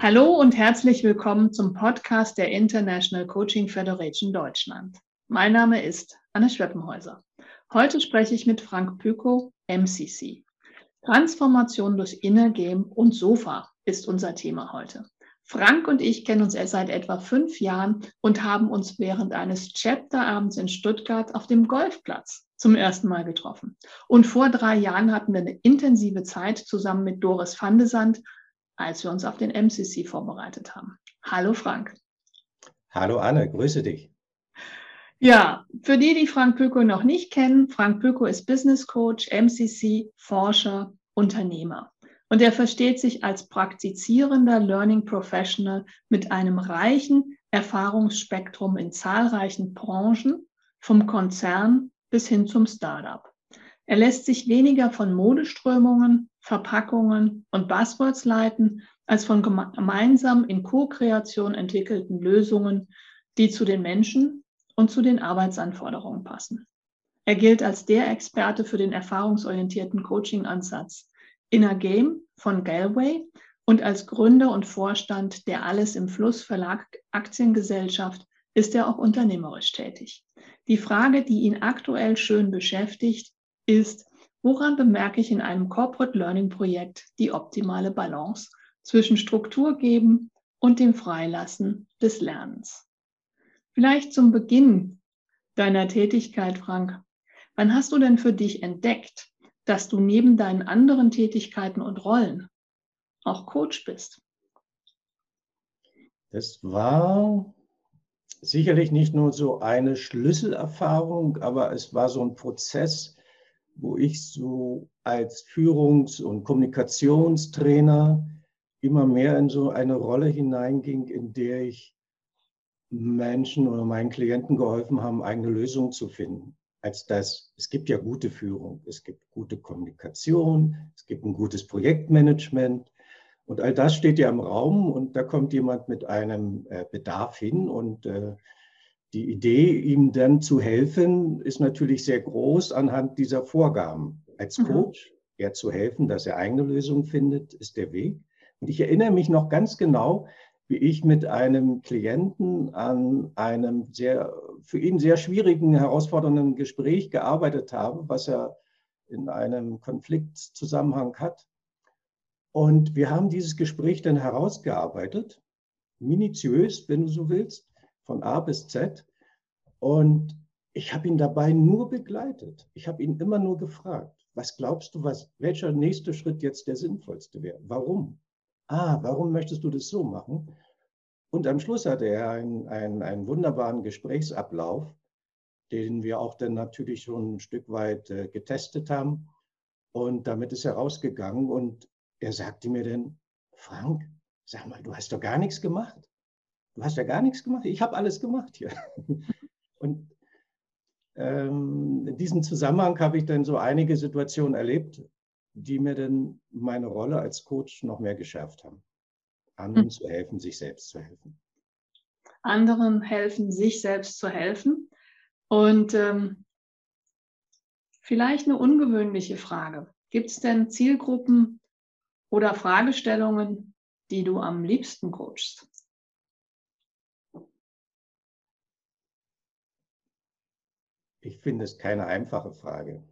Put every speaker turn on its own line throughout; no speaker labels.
Hallo und herzlich willkommen zum Podcast der International Coaching Federation Deutschland. Mein Name ist Anne Schweppenhäuser. Heute spreche ich mit Frank Püko, MCC. Transformation durch Inner Game und Sofa ist unser Thema heute. Frank und ich kennen uns erst seit etwa fünf Jahren und haben uns während eines Chapterabends in Stuttgart auf dem Golfplatz zum ersten Mal getroffen. Und vor drei Jahren hatten wir eine intensive Zeit zusammen mit Doris van de Sand als wir uns auf den MCC vorbereitet haben. Hallo Frank.
Hallo Anne, grüße dich.
Ja, für die, die Frank Pöko noch nicht kennen, Frank Pöko ist Business Coach, MCC, Forscher, Unternehmer. Und er versteht sich als praktizierender Learning Professional mit einem reichen Erfahrungsspektrum in zahlreichen Branchen, vom Konzern bis hin zum Startup. Er lässt sich weniger von Modeströmungen, Verpackungen und Buzzwords leiten, als von gemeinsam in Co-Kreation entwickelten Lösungen, die zu den Menschen und zu den Arbeitsanforderungen passen. Er gilt als der Experte für den erfahrungsorientierten Coaching-Ansatz Inner Game von Galway und als Gründer und Vorstand der Alles im Fluss Verlag Aktiengesellschaft ist er auch unternehmerisch tätig. Die Frage, die ihn aktuell schön beschäftigt, ist, woran bemerke ich in einem Corporate Learning Projekt die optimale Balance zwischen Struktur geben und dem Freilassen des Lernens? Vielleicht zum Beginn deiner Tätigkeit, Frank. Wann hast du denn für dich entdeckt, dass du neben deinen anderen Tätigkeiten und Rollen auch Coach bist?
Das war sicherlich nicht nur so eine Schlüsselerfahrung, aber es war so ein Prozess, wo ich so als Führungs- und Kommunikationstrainer immer mehr in so eine Rolle hineinging, in der ich Menschen oder meinen Klienten geholfen haben, eigene Lösungen zu finden. Als das, es gibt ja gute Führung, es gibt gute Kommunikation, es gibt ein gutes Projektmanagement und all das steht ja im Raum und da kommt jemand mit einem äh, Bedarf hin und äh, die Idee, ihm dann zu helfen, ist natürlich sehr groß anhand dieser Vorgaben. Als mhm. Coach, er zu helfen, dass er eigene Lösungen findet, ist der Weg. Und ich erinnere mich noch ganz genau, wie ich mit einem Klienten an einem sehr, für ihn sehr schwierigen, herausfordernden Gespräch gearbeitet habe, was er in einem Konfliktzusammenhang hat. Und wir haben dieses Gespräch dann herausgearbeitet, minutiös, wenn du so willst von A bis Z. Und ich habe ihn dabei nur begleitet. Ich habe ihn immer nur gefragt, was glaubst du, was, welcher nächste Schritt jetzt der sinnvollste wäre? Warum? Ah, warum möchtest du das so machen? Und am Schluss hatte er einen, einen, einen wunderbaren Gesprächsablauf, den wir auch dann natürlich schon ein Stück weit äh, getestet haben. Und damit ist er rausgegangen und er sagte mir dann, Frank, sag mal, du hast doch gar nichts gemacht du hast ja gar nichts gemacht. Ich habe alles gemacht hier. Und ähm, in diesem Zusammenhang habe ich dann so einige Situationen erlebt, die mir dann meine Rolle als Coach noch mehr geschärft haben. Anderen hm. zu helfen, sich selbst zu helfen.
Anderen helfen, sich selbst zu helfen. Und ähm, vielleicht eine ungewöhnliche Frage. Gibt es denn Zielgruppen oder Fragestellungen, die du am liebsten coachst?
Ich finde es keine einfache Frage,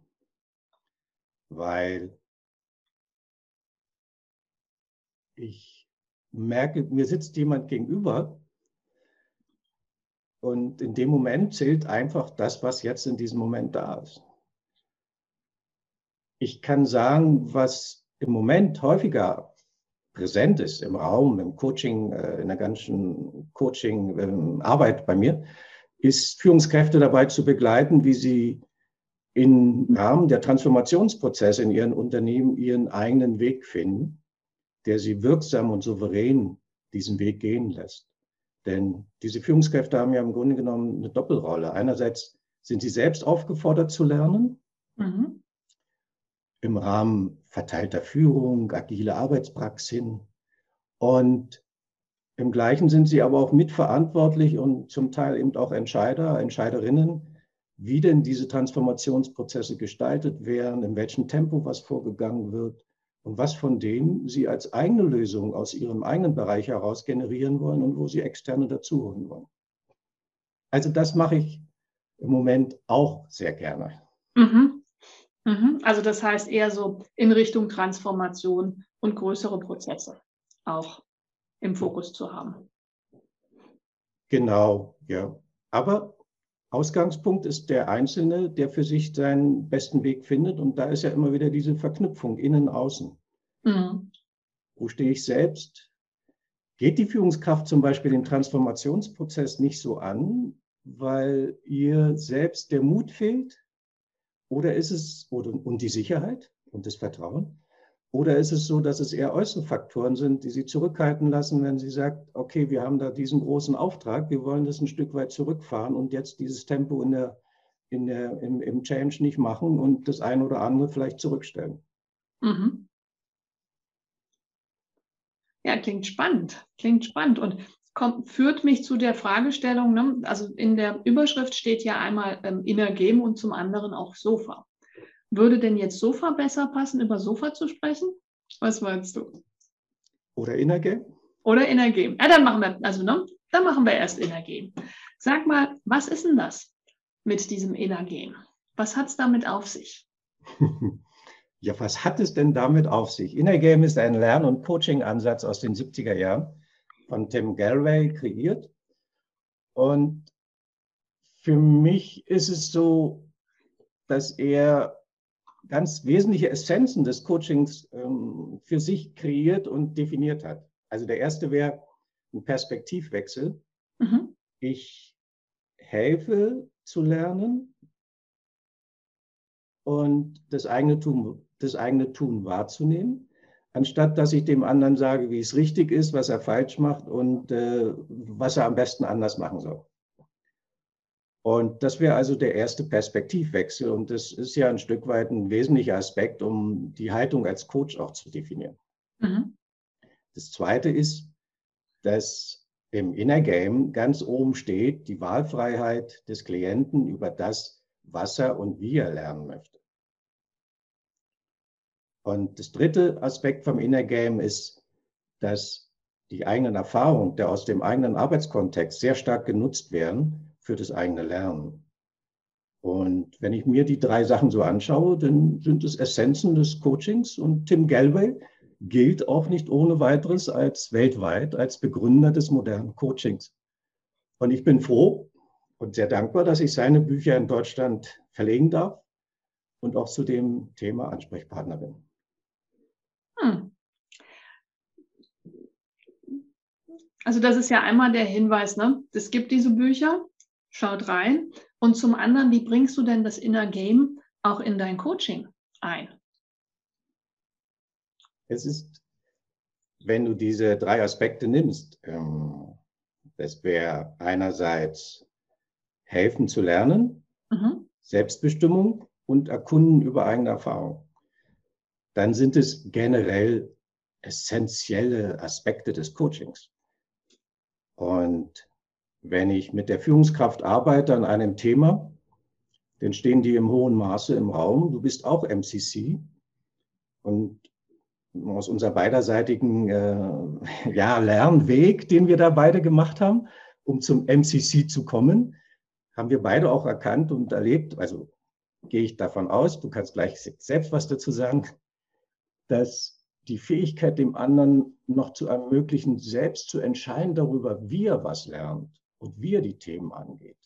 weil ich merke, mir sitzt jemand gegenüber und in dem Moment zählt einfach das, was jetzt in diesem Moment da ist. Ich kann sagen, was im Moment häufiger präsent ist im Raum, im Coaching, äh, in der ganzen Coaching-Arbeit ähm, bei mir, ist Führungskräfte dabei zu begleiten, wie sie im Rahmen der Transformationsprozesse in ihren Unternehmen ihren eigenen Weg finden, der sie wirksam und souverän diesen Weg gehen lässt. Denn diese Führungskräfte haben ja im Grunde genommen eine Doppelrolle. Einerseits sind sie selbst aufgefordert zu lernen, mhm. im Rahmen verteilter Führung, agile Arbeitspraxen. Und im Gleichen sind sie aber auch mitverantwortlich und zum Teil eben auch Entscheider, Entscheiderinnen, wie denn diese Transformationsprozesse gestaltet werden, in welchem Tempo was vorgegangen wird und was von dem Sie als eigene Lösung aus Ihrem eigenen Bereich heraus generieren wollen und wo Sie externe dazuholen wollen. Also das mache ich im Moment auch sehr gerne.
Mhm. Mhm. Also das heißt eher so in Richtung Transformation und größere Prozesse auch im Fokus zu haben.
Genau, ja. Aber Ausgangspunkt ist der Einzelne, der für sich seinen besten Weg findet. Und da ist ja immer wieder diese Verknüpfung innen, außen. Mhm. Wo stehe ich selbst? Geht die Führungskraft zum Beispiel den Transformationsprozess nicht so an, weil ihr selbst der Mut fehlt? Oder ist es, oder, und die Sicherheit und das Vertrauen? Oder ist es so, dass es eher äußere Faktoren sind, die Sie zurückhalten lassen, wenn Sie sagt, okay, wir haben da diesen großen Auftrag, wir wollen das ein Stück weit zurückfahren und jetzt dieses Tempo in der, in der, im, im Change nicht machen und das eine oder andere vielleicht zurückstellen? Mhm.
Ja, klingt spannend, klingt spannend und kommt, führt mich zu der Fragestellung, ne? also in der Überschrift steht ja einmal ähm, Inner Game und zum anderen auch Sofa. Würde denn jetzt Sofa besser passen, über Sofa zu sprechen? Was meinst du?
Oder Innergame?
Oder Innergame. Ja, dann machen wir, also ne, dann machen wir erst Innergame. Sag mal, was ist denn das mit diesem Innergame? Was hat es damit auf sich?
ja, was hat es denn damit auf sich? Innergame ist ein Lern- und Coaching-Ansatz aus den 70er Jahren von Tim Galway kreiert. Und für mich ist es so, dass er ganz wesentliche Essenzen des Coachings ähm, für sich kreiert und definiert hat. Also der erste wäre ein Perspektivwechsel. Mhm. Ich helfe zu lernen und das eigene Tun, das eigene Tun wahrzunehmen, anstatt dass ich dem anderen sage, wie es richtig ist, was er falsch macht und äh, was er am besten anders machen soll. Und das wäre also der erste Perspektivwechsel. Und das ist ja ein Stück weit ein wesentlicher Aspekt, um die Haltung als Coach auch zu definieren. Mhm. Das zweite ist, dass im Inner Game ganz oben steht die Wahlfreiheit des Klienten über das, was er und wie er lernen möchte. Und das dritte Aspekt vom Inner Game ist, dass die eigenen Erfahrungen, der aus dem eigenen Arbeitskontext sehr stark genutzt werden, für das eigene Lernen. Und wenn ich mir die drei Sachen so anschaue, dann sind es Essenzen des Coachings. Und Tim Galway gilt auch nicht ohne weiteres als weltweit als Begründer des modernen Coachings. Und ich bin froh und sehr dankbar, dass ich seine Bücher in Deutschland verlegen darf und auch zu dem Thema Ansprechpartner bin. Hm.
Also das ist ja einmal der Hinweis, ne? Es gibt diese Bücher, schaut rein. Und zum anderen, wie bringst du denn das Inner Game auch in dein Coaching ein?
Es ist, wenn du diese drei Aspekte nimmst, ähm, das wäre einerseits helfen zu lernen, mhm. Selbstbestimmung und Erkunden über eigene Erfahrung. Dann sind es generell essentielle Aspekte des Coachings. Und wenn ich mit der Führungskraft arbeite an einem Thema, dann stehen die im hohen Maße im Raum. Du bist auch MCC. Und aus unserer beiderseitigen äh, ja, Lernweg, den wir da beide gemacht haben, um zum MCC zu kommen, haben wir beide auch erkannt und erlebt, also gehe ich davon aus, du kannst gleich selbst was dazu sagen, dass die Fähigkeit, dem anderen noch zu ermöglichen, selbst zu entscheiden darüber, wie er was lernt, und wie er die Themen angeht,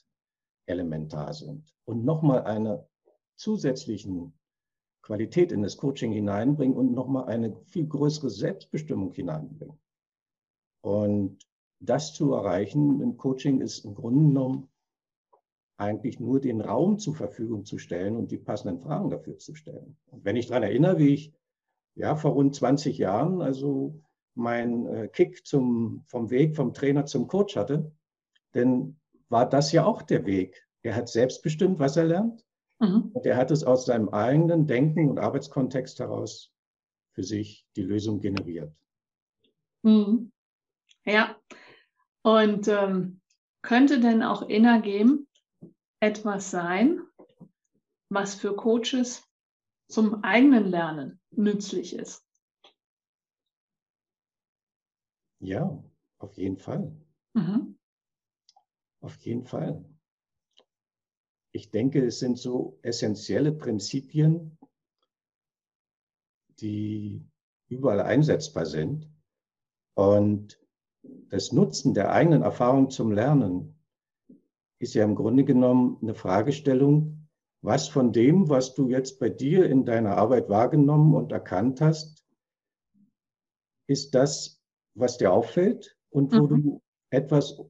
elementar sind und nochmal eine zusätzlichen Qualität in das Coaching hineinbringen und nochmal eine viel größere Selbstbestimmung hineinbringen. Und das zu erreichen im Coaching ist im Grunde genommen eigentlich nur den Raum zur Verfügung zu stellen und die passenden Fragen dafür zu stellen. Und wenn ich daran erinnere, wie ich ja vor rund 20 Jahren also mein äh, Kick zum, vom Weg vom Trainer zum Coach hatte, denn war das ja auch der Weg. Er hat selbst bestimmt, was er lernt. Mhm. Und er hat es aus seinem eigenen Denken und Arbeitskontext heraus für sich die Lösung generiert.
Mhm. Ja. Und ähm, könnte denn auch Innergame etwas sein, was für Coaches zum eigenen Lernen nützlich ist?
Ja, auf jeden Fall. Mhm. Auf jeden Fall. Ich denke, es sind so essentielle Prinzipien, die überall einsetzbar sind. Und das Nutzen der eigenen Erfahrung zum Lernen ist ja im Grunde genommen eine Fragestellung, was von dem, was du jetzt bei dir in deiner Arbeit wahrgenommen und erkannt hast, ist das, was dir auffällt und wo mhm. du etwas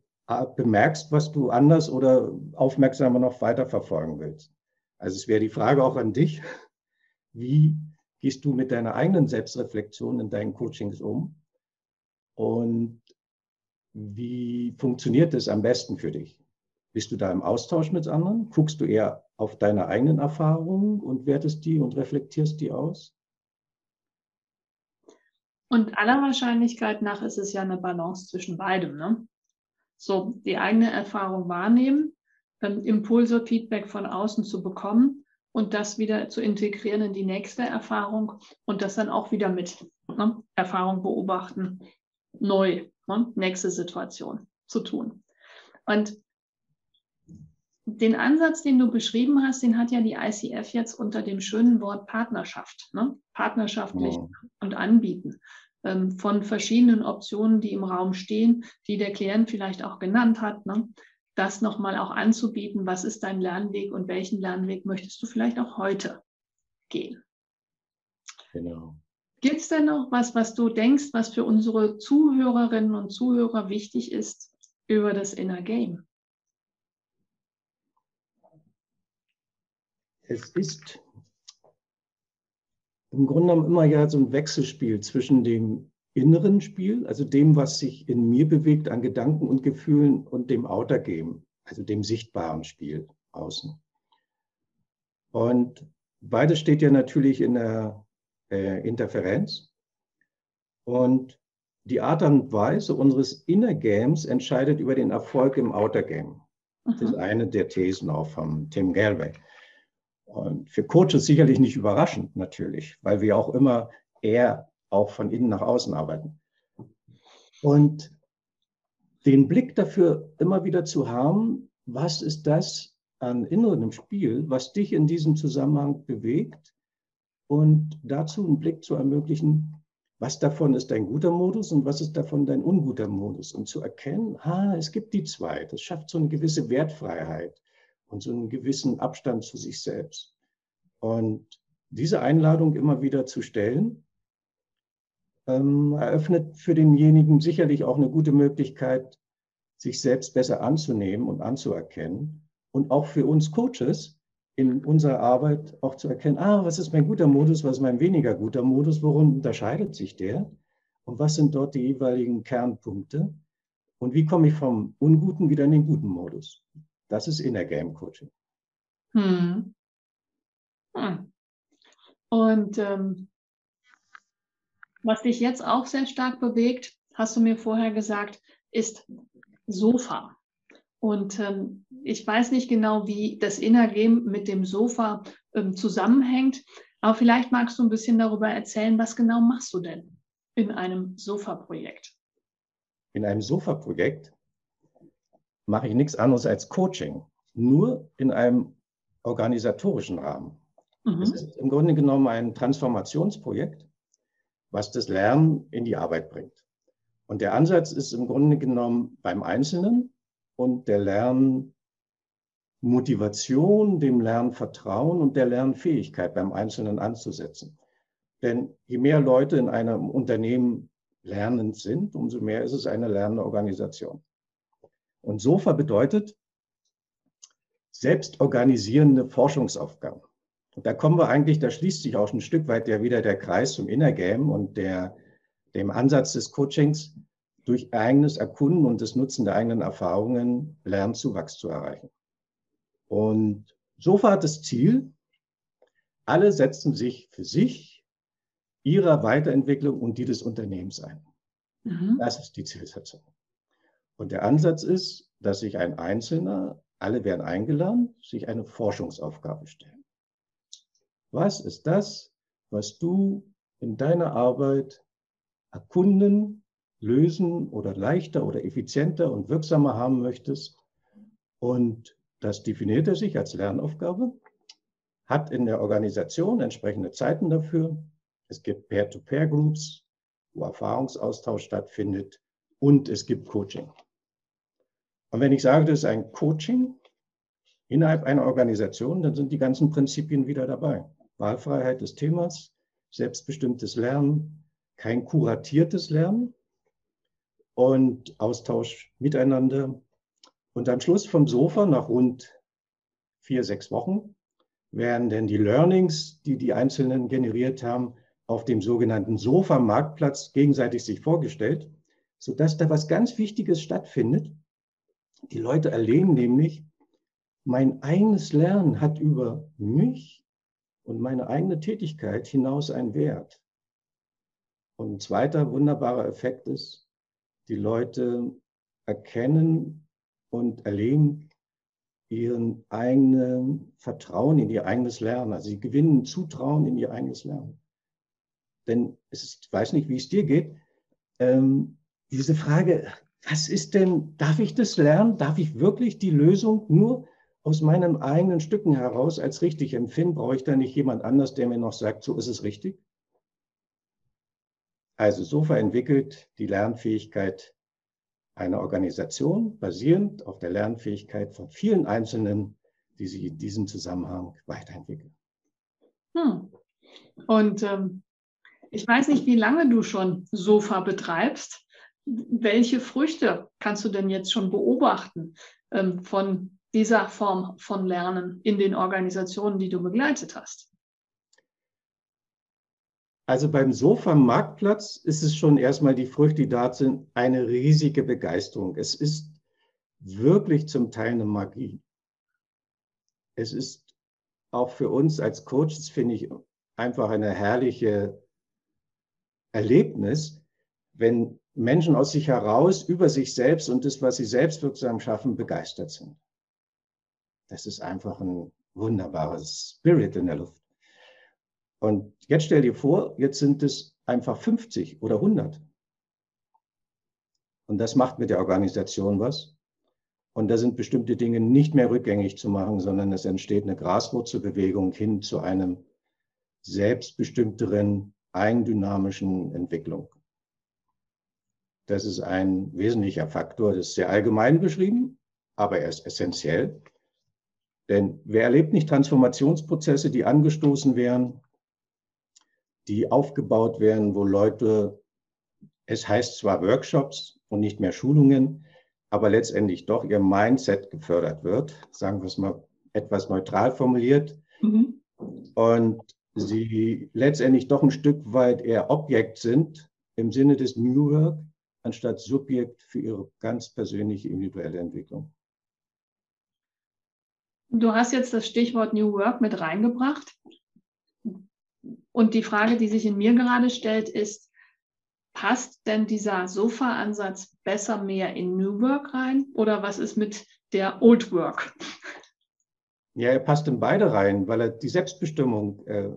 bemerkst, was du anders oder aufmerksamer noch weiterverfolgen willst. Also es wäre die Frage auch an dich, wie gehst du mit deiner eigenen Selbstreflexion in deinen Coachings um und wie funktioniert es am besten für dich? Bist du da im Austausch mit anderen? Guckst du eher auf deine eigenen Erfahrungen und wertest die und reflektierst die aus?
Und aller Wahrscheinlichkeit nach ist es ja eine Balance zwischen beidem. Ne? So, die eigene Erfahrung wahrnehmen, ähm, Impulse, Feedback von außen zu bekommen und das wieder zu integrieren in die nächste Erfahrung und das dann auch wieder mit ne? Erfahrung beobachten, neu, ne? nächste Situation zu tun. Und den Ansatz, den du beschrieben hast, den hat ja die ICF jetzt unter dem schönen Wort Partnerschaft, ne? partnerschaftlich ja. und anbieten ähm, von verschiedenen Optionen, die im Raum stehen, die der Klient vielleicht auch genannt hat, ne? das nochmal auch anzubieten, was ist dein Lernweg und welchen Lernweg möchtest du vielleicht auch heute gehen. Genau. Gibt es denn noch was, was du denkst, was für unsere Zuhörerinnen und Zuhörer wichtig ist über das Inner Game?
Es ist im Grunde genommen immer ja so ein Wechselspiel zwischen dem inneren Spiel, also dem, was sich in mir bewegt an Gedanken und Gefühlen und dem Outer Game, also dem sichtbaren Spiel außen. Und beides steht ja natürlich in der äh, Interferenz. Und die Art und Weise unseres Inner Games entscheidet über den Erfolg im Outer Game. Das ist eine der Thesen auch von Tim Galway. Und für Coaches sicherlich nicht überraschend natürlich, weil wir auch immer eher auch von innen nach außen arbeiten. Und den Blick dafür immer wieder zu haben, was ist das an innerem Spiel, was dich in diesem Zusammenhang bewegt und dazu einen Blick zu ermöglichen, was davon ist dein guter Modus und was ist davon dein unguter Modus und zu erkennen, ah, es gibt die zwei. Das schafft so eine gewisse Wertfreiheit und so einen gewissen Abstand zu sich selbst. Und diese Einladung immer wieder zu stellen, ähm, eröffnet für denjenigen sicherlich auch eine gute Möglichkeit, sich selbst besser anzunehmen und anzuerkennen. Und auch für uns Coaches in unserer Arbeit auch zu erkennen, ah, was ist mein guter Modus, was ist mein weniger guter Modus, worum unterscheidet sich der? Und was sind dort die jeweiligen Kernpunkte? Und wie komme ich vom unguten wieder in den guten Modus? Das ist Inner Game Coaching. Hm.
Hm. Und ähm, was dich jetzt auch sehr stark bewegt, hast du mir vorher gesagt, ist Sofa. Und ähm, ich weiß nicht genau, wie das Inner Game mit dem Sofa ähm, zusammenhängt, aber vielleicht magst du ein bisschen darüber erzählen, was genau machst du denn in einem Sofa-Projekt?
In einem Sofa-Projekt mache ich nichts anderes als Coaching, nur in einem organisatorischen Rahmen. Mhm. Es ist im Grunde genommen ein Transformationsprojekt, was das Lernen in die Arbeit bringt. Und der Ansatz ist im Grunde genommen beim Einzelnen und der Lernmotivation, dem Lernvertrauen und der Lernfähigkeit beim Einzelnen anzusetzen. Denn je mehr Leute in einem Unternehmen lernend sind, umso mehr ist es eine lernende Organisation. Und SOFA bedeutet selbstorganisierende Forschungsaufgaben. Und da kommen wir eigentlich, da schließt sich auch ein Stück weit ja wieder der Kreis zum Inner Game und der, dem Ansatz des Coachings, durch eigenes Erkunden und das Nutzen der eigenen Erfahrungen Lernzuwachs zu erreichen. Und SOFA hat das Ziel, alle setzen sich für sich, ihrer Weiterentwicklung und die des Unternehmens ein. Mhm. Das ist die Zielsetzung. Und der Ansatz ist, dass sich ein Einzelner, alle werden eingeladen, sich eine Forschungsaufgabe stellen. Was ist das, was du in deiner Arbeit erkunden lösen oder leichter oder effizienter und wirksamer haben möchtest. Und das definiert er sich als Lernaufgabe, hat in der Organisation entsprechende Zeiten dafür. Es gibt Peer-to-Peer-Groups, wo Erfahrungsaustausch stattfindet und es gibt Coaching. Und wenn ich sage, das ist ein Coaching innerhalb einer Organisation, dann sind die ganzen Prinzipien wieder dabei. Wahlfreiheit des Themas, selbstbestimmtes Lernen, kein kuratiertes Lernen und Austausch miteinander. Und am Schluss vom Sofa, nach rund vier, sechs Wochen, werden denn die Learnings, die die Einzelnen generiert haben, auf dem sogenannten Sofa-Marktplatz gegenseitig sich vorgestellt, sodass da was ganz Wichtiges stattfindet. Die Leute erleben nämlich, mein eigenes Lernen hat über mich und meine eigene Tätigkeit hinaus einen Wert. Und ein zweiter wunderbarer Effekt ist, die Leute erkennen und erleben ihren eigenen Vertrauen in ihr eigenes Lernen. Also sie gewinnen Zutrauen in ihr eigenes Lernen. Denn es ist, ich weiß nicht, wie es dir geht, ähm, diese Frage, was ist denn, darf ich das lernen? Darf ich wirklich die Lösung nur aus meinen eigenen Stücken heraus als richtig empfinden? Brauche ich da nicht jemand anders, der mir noch sagt, so ist es richtig? Also SOFA entwickelt die Lernfähigkeit einer Organisation basierend auf der Lernfähigkeit von vielen Einzelnen, die sich in diesem Zusammenhang weiterentwickeln.
Hm. Und ähm, ich weiß nicht, wie lange du schon SOFA betreibst. Welche Früchte kannst du denn jetzt schon beobachten ähm, von dieser Form von Lernen in den Organisationen, die du begleitet hast?
Also beim Sofa-Marktplatz ist es schon erstmal die Früchte, die da sind, eine riesige Begeisterung. Es ist wirklich zum Teil eine Magie. Es ist auch für uns als Coaches, finde ich, einfach eine herrliche Erlebnis, wenn Menschen aus sich heraus über sich selbst und das, was sie selbstwirksam schaffen, begeistert sind. Das ist einfach ein wunderbares Spirit in der Luft. Und jetzt stell dir vor, jetzt sind es einfach 50 oder 100. Und das macht mit der Organisation was. Und da sind bestimmte Dinge nicht mehr rückgängig zu machen, sondern es entsteht eine Graswurzelbewegung hin zu einem selbstbestimmteren, eigendynamischen Entwicklung. Das ist ein wesentlicher Faktor, das ist sehr allgemein beschrieben, aber er ist essentiell. Denn wer erlebt nicht Transformationsprozesse, die angestoßen werden, die aufgebaut werden, wo Leute, es heißt zwar Workshops und nicht mehr Schulungen, aber letztendlich doch ihr Mindset gefördert wird, sagen wir es mal etwas neutral formuliert. Mhm. Und sie letztendlich doch ein Stück weit eher Objekt sind im Sinne des New Work, anstatt Subjekt für ihre ganz persönliche individuelle Entwicklung.
Du hast jetzt das Stichwort New Work mit reingebracht. Und die Frage, die sich in mir gerade stellt, ist, passt denn dieser Sofa-Ansatz besser mehr in New Work rein oder was ist mit der Old Work?
Ja, er passt in beide rein, weil er die Selbstbestimmung äh,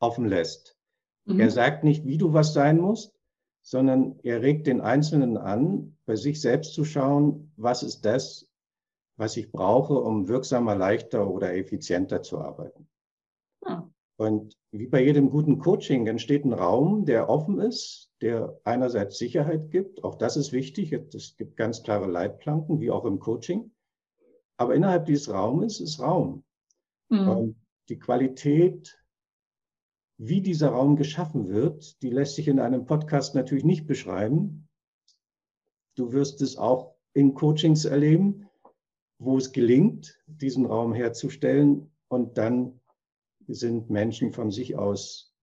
offen lässt. Mhm. Er sagt nicht, wie du was sein musst, sondern er regt den Einzelnen an, bei sich selbst zu schauen, was ist das, was ich brauche, um wirksamer, leichter oder effizienter zu arbeiten. Ja. Und wie bei jedem guten Coaching entsteht ein Raum, der offen ist, der einerseits Sicherheit gibt. Auch das ist wichtig. Es gibt ganz klare Leitplanken, wie auch im Coaching. Aber innerhalb dieses Raumes ist Raum. Mhm. Und die Qualität, wie dieser Raum geschaffen wird, die lässt sich in einem Podcast natürlich nicht beschreiben. Du wirst es auch in Coachings erleben, wo es gelingt, diesen Raum herzustellen und dann sind Menschen von sich aus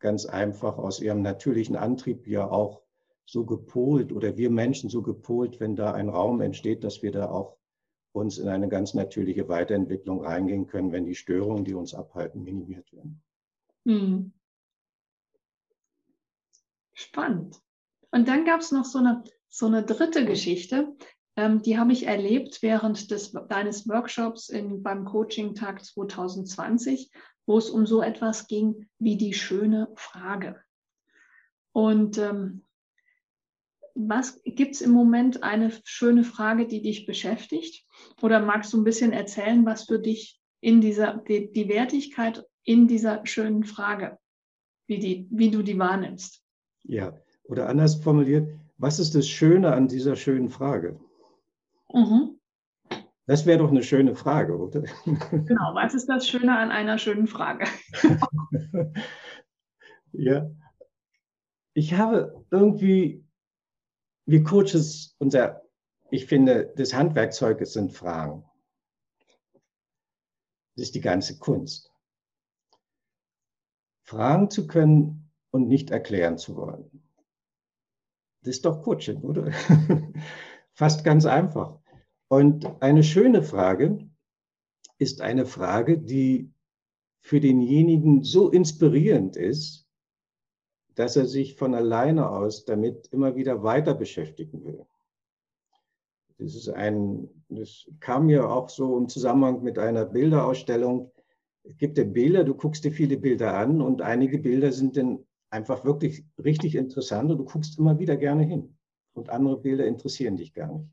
ganz einfach aus ihrem natürlichen Antrieb ja auch so gepolt oder wir Menschen so gepolt, wenn da ein Raum entsteht, dass wir da auch uns in eine ganz natürliche Weiterentwicklung reingehen können, wenn die Störungen, die uns abhalten, minimiert werden. Hm.
Spannend. Und dann gab es noch so eine, so eine dritte Geschichte, ähm, die habe ich erlebt während des, deines Workshops in, beim Coaching-Tag 2020 wo es um so etwas ging wie die schöne Frage. Und ähm, was gibt es im Moment eine schöne Frage, die dich beschäftigt? Oder magst du ein bisschen erzählen, was für dich in dieser, die, die Wertigkeit in dieser schönen Frage, wie, die, wie du die wahrnimmst?
Ja, oder anders formuliert, was ist das Schöne an dieser schönen Frage? Mhm. Das wäre doch eine schöne Frage, oder?
Genau, was ist das Schöne an einer schönen Frage?
ja, ich habe irgendwie wir Coaches, unser, ich finde, das Handwerkzeug sind Fragen. Das ist die ganze Kunst. Fragen zu können und nicht erklären zu wollen. Das ist doch Coaching, oder? Fast ganz einfach. Und eine schöne Frage ist eine Frage, die für denjenigen so inspirierend ist, dass er sich von alleine aus damit immer wieder weiter beschäftigen will. Das ist ein, das kam mir auch so im Zusammenhang mit einer Bilderausstellung. Es gibt ja Bilder, du guckst dir viele Bilder an und einige Bilder sind dann einfach wirklich richtig interessant und du guckst immer wieder gerne hin. Und andere Bilder interessieren dich gar nicht.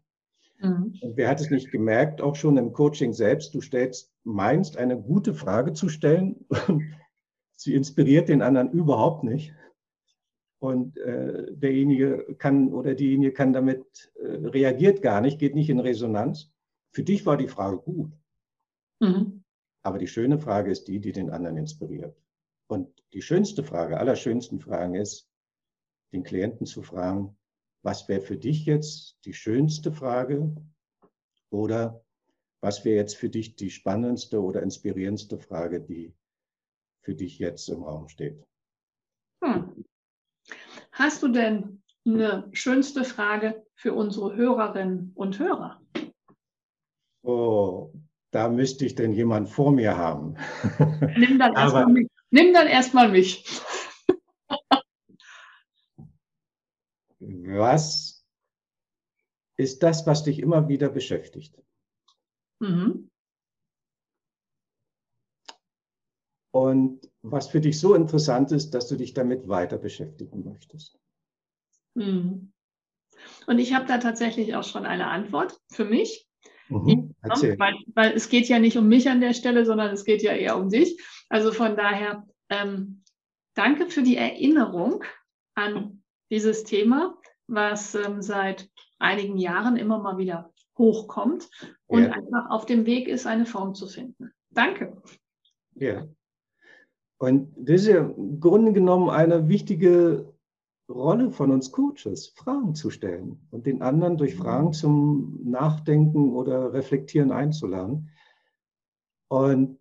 Mhm. Und wer hat es nicht gemerkt, auch schon im Coaching selbst, du stellst, meinst, eine gute Frage zu stellen und sie inspiriert den anderen überhaupt nicht und äh, derjenige kann oder diejenige kann damit äh, reagiert gar nicht, geht nicht in Resonanz. Für dich war die Frage gut. Mhm. Aber die schöne Frage ist die, die den anderen inspiriert. Und die schönste Frage, allerschönsten Fragen ist, den Klienten zu fragen, was wäre für dich jetzt die schönste Frage oder was wäre jetzt für dich die spannendste oder inspirierendste Frage, die für dich jetzt im Raum steht.
Hm. Hast du denn eine schönste Frage für unsere Hörerinnen und Hörer?
Oh, da müsste ich denn jemand vor mir haben.
Nimm dann erstmal mich. Nimm dann erstmal mich.
was ist das, was dich immer wieder beschäftigt? Mhm. Und was für dich so interessant ist, dass du dich damit weiter beschäftigen möchtest.
Hm. Und ich habe da tatsächlich auch schon eine Antwort für mich.
Mhm,
weil, weil, es geht ja nicht um mich an der Stelle, sondern es geht ja eher um dich. Also von daher, ähm, danke für die Erinnerung an dieses Thema, was ähm, seit einigen Jahren immer mal wieder hochkommt und ja. einfach auf dem Weg ist, eine Form zu finden. Danke.
Ja, und das ist ja im Grunde genommen eine wichtige Rolle von uns Coaches, Fragen zu stellen und den anderen durch Fragen zum Nachdenken oder Reflektieren einzuladen. Und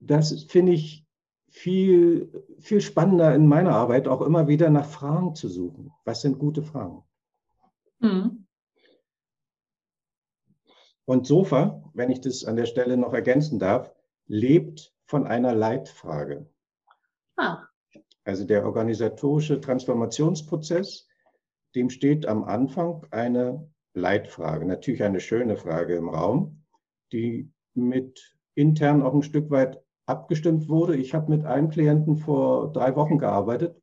das finde ich viel, viel spannender in meiner Arbeit, auch immer wieder nach Fragen zu suchen. Was sind gute Fragen? Mhm. Und Sofa, wenn ich das an der Stelle noch ergänzen darf, lebt von einer Leitfrage. Ah. Also der organisatorische Transformationsprozess, dem steht am Anfang eine Leitfrage, natürlich eine schöne Frage im Raum, die mit intern auch ein Stück weit abgestimmt wurde. Ich habe mit einem Klienten vor drei Wochen gearbeitet.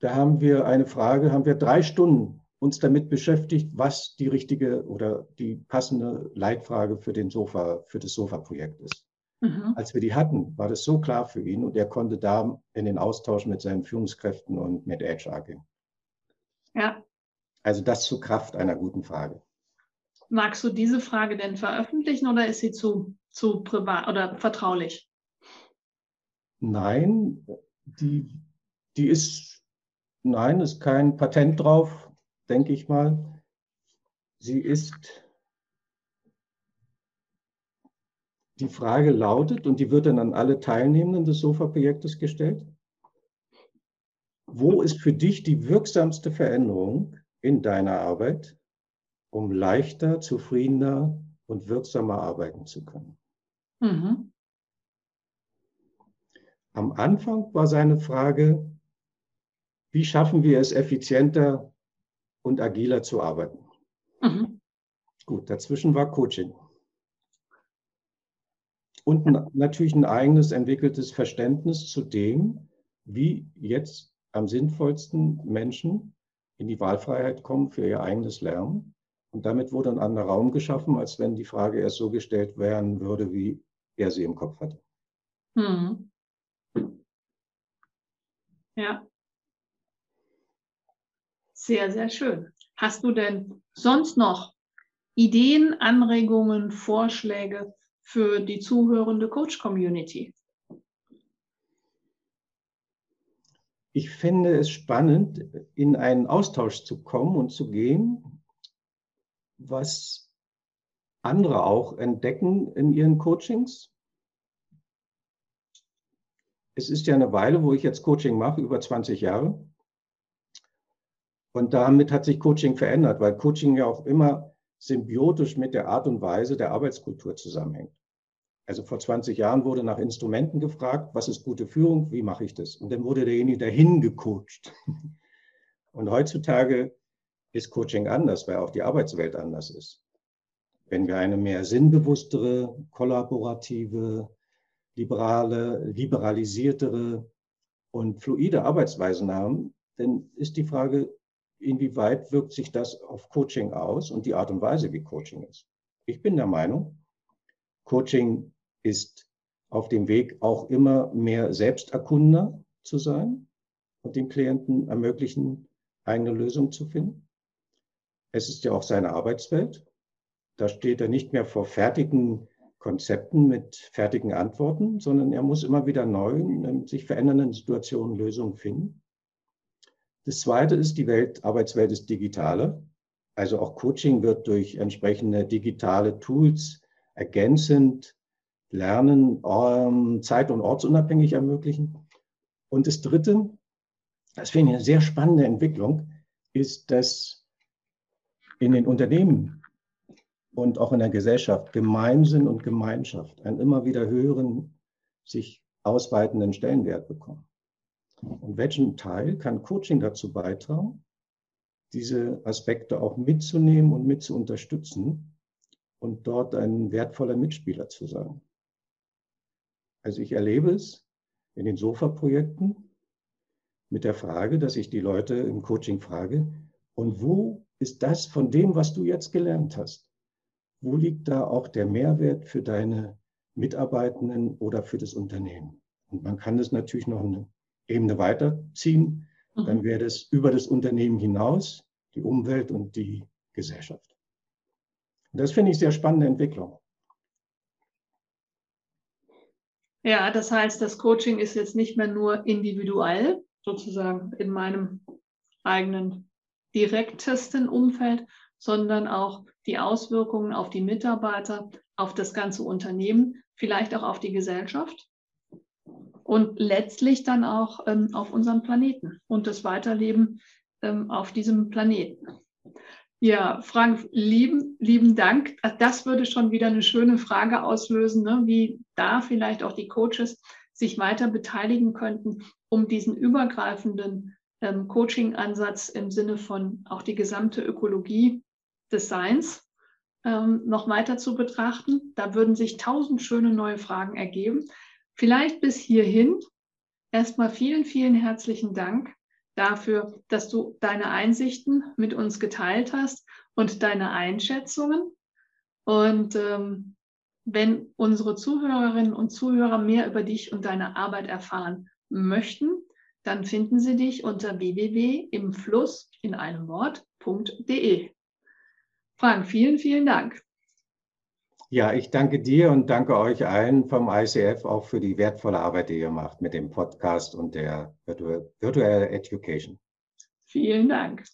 Da haben wir eine Frage, haben wir drei Stunden uns damit beschäftigt, was die richtige oder die passende Leitfrage für den Sofa, für das Sofa-Projekt ist. Mhm. Als wir die hatten, war das so klar für ihn und er konnte da in den Austausch mit seinen Führungskräften und mit HR gehen.
Ja.
Also das zur Kraft einer guten Frage.
Magst du diese Frage denn veröffentlichen oder ist sie zu, zu privat oder vertraulich?
Nein, die, die ist, nein, ist kein Patent drauf, denke ich mal. Sie ist Die Frage lautet, und die wird dann an alle Teilnehmenden des SOFA-Projektes gestellt, wo ist für dich die wirksamste Veränderung in deiner Arbeit, um leichter, zufriedener und wirksamer arbeiten zu können? Mhm. Am Anfang war seine Frage, wie schaffen wir es effizienter und agiler zu arbeiten? Mhm. Gut, dazwischen war Coaching und natürlich ein eigenes entwickeltes Verständnis zu dem, wie jetzt am sinnvollsten Menschen in die Wahlfreiheit kommen für ihr eigenes Lernen. Und damit wurde ein anderer Raum geschaffen, als wenn die Frage erst so gestellt werden würde, wie er sie im Kopf hatte. Hm.
Ja. Sehr, sehr schön. Hast du denn sonst noch Ideen, Anregungen, Vorschläge für die zuhörende Coach-Community?
Ich finde es spannend, in einen Austausch zu kommen und zu gehen, was andere auch entdecken in ihren Coachings. Es ist ja eine Weile, wo ich jetzt Coaching mache, über 20 Jahre. Und damit hat sich Coaching verändert, weil Coaching ja auch immer symbiotisch mit der Art und Weise der Arbeitskultur zusammenhängt. Also vor 20 Jahren wurde nach Instrumenten gefragt, was ist gute Führung, wie mache ich das? Und dann wurde derjenige dahin gecoacht. Und heutzutage ist Coaching anders, weil auch die Arbeitswelt anders ist. Wenn wir eine mehr sinnbewusstere, kollaborative, liberale, liberalisiertere und fluide Arbeitsweisen haben, dann ist die Frage, inwieweit wirkt sich das auf Coaching aus und die Art und Weise, wie Coaching ist. Ich bin der Meinung, Coaching ist auf dem Weg auch immer mehr Selbsterkunder zu sein und dem Klienten ermöglichen, eigene Lösungen zu finden. Es ist ja auch seine Arbeitswelt. Da steht er nicht mehr vor fertigen Konzepten mit fertigen Antworten, sondern er muss immer wieder neu in sich verändernden Situationen Lösungen finden. Das Zweite ist, die Welt, Arbeitswelt ist digitale. Also auch Coaching wird durch entsprechende digitale Tools ergänzend Lernen ähm, zeit- und ortsunabhängig ermöglichen. Und das Dritte, das finde ich eine sehr spannende Entwicklung, ist, dass in den Unternehmen und auch in der Gesellschaft Gemeinsinn und Gemeinschaft einen immer wieder höheren, sich ausweitenden Stellenwert bekommen. Und welchen Teil kann Coaching dazu beitragen, diese Aspekte auch mitzunehmen und mit zu unterstützen und dort ein wertvoller Mitspieler zu sein? Also ich erlebe es in den Sofa-Projekten mit der Frage, dass ich die Leute im Coaching frage, und wo ist das von dem, was du jetzt gelernt hast? Wo liegt da auch der Mehrwert für deine Mitarbeitenden oder für das Unternehmen? Und man kann das natürlich noch eine Ebene weiterziehen. Mhm. Dann wäre das über das Unternehmen hinaus die Umwelt und die Gesellschaft. Und das finde ich sehr spannende Entwicklung.
Ja, das heißt, das Coaching ist jetzt nicht mehr nur individuell, sozusagen in meinem eigenen direktesten Umfeld, sondern auch die Auswirkungen auf die Mitarbeiter, auf das ganze Unternehmen, vielleicht auch auf die Gesellschaft und letztlich dann auch ähm, auf unseren Planeten und das Weiterleben ähm, auf diesem Planeten. Ja, Frank, lieben, lieben Dank. Das würde schon wieder eine schöne Frage auslösen, ne? wie da vielleicht auch die Coaches sich weiter beteiligen könnten, um diesen übergreifenden ähm, Coaching-Ansatz im Sinne von auch die gesamte Ökologie des Seins ähm, noch weiter zu betrachten. Da würden sich tausend schöne neue Fragen ergeben. Vielleicht bis hierhin. Erstmal vielen, vielen herzlichen Dank dafür, dass du deine Einsichten mit uns geteilt hast und deine Einschätzungen. Und ähm, wenn unsere Zuhörerinnen und Zuhörer mehr über dich und deine Arbeit erfahren möchten, dann finden sie dich unter www.imfluss in einem Wort.de. Frank, vielen, vielen Dank.
Ja, ich danke dir und danke euch allen vom ICF auch für die wertvolle Arbeit, die ihr macht mit dem Podcast und der Virtual Education.
Vielen Dank.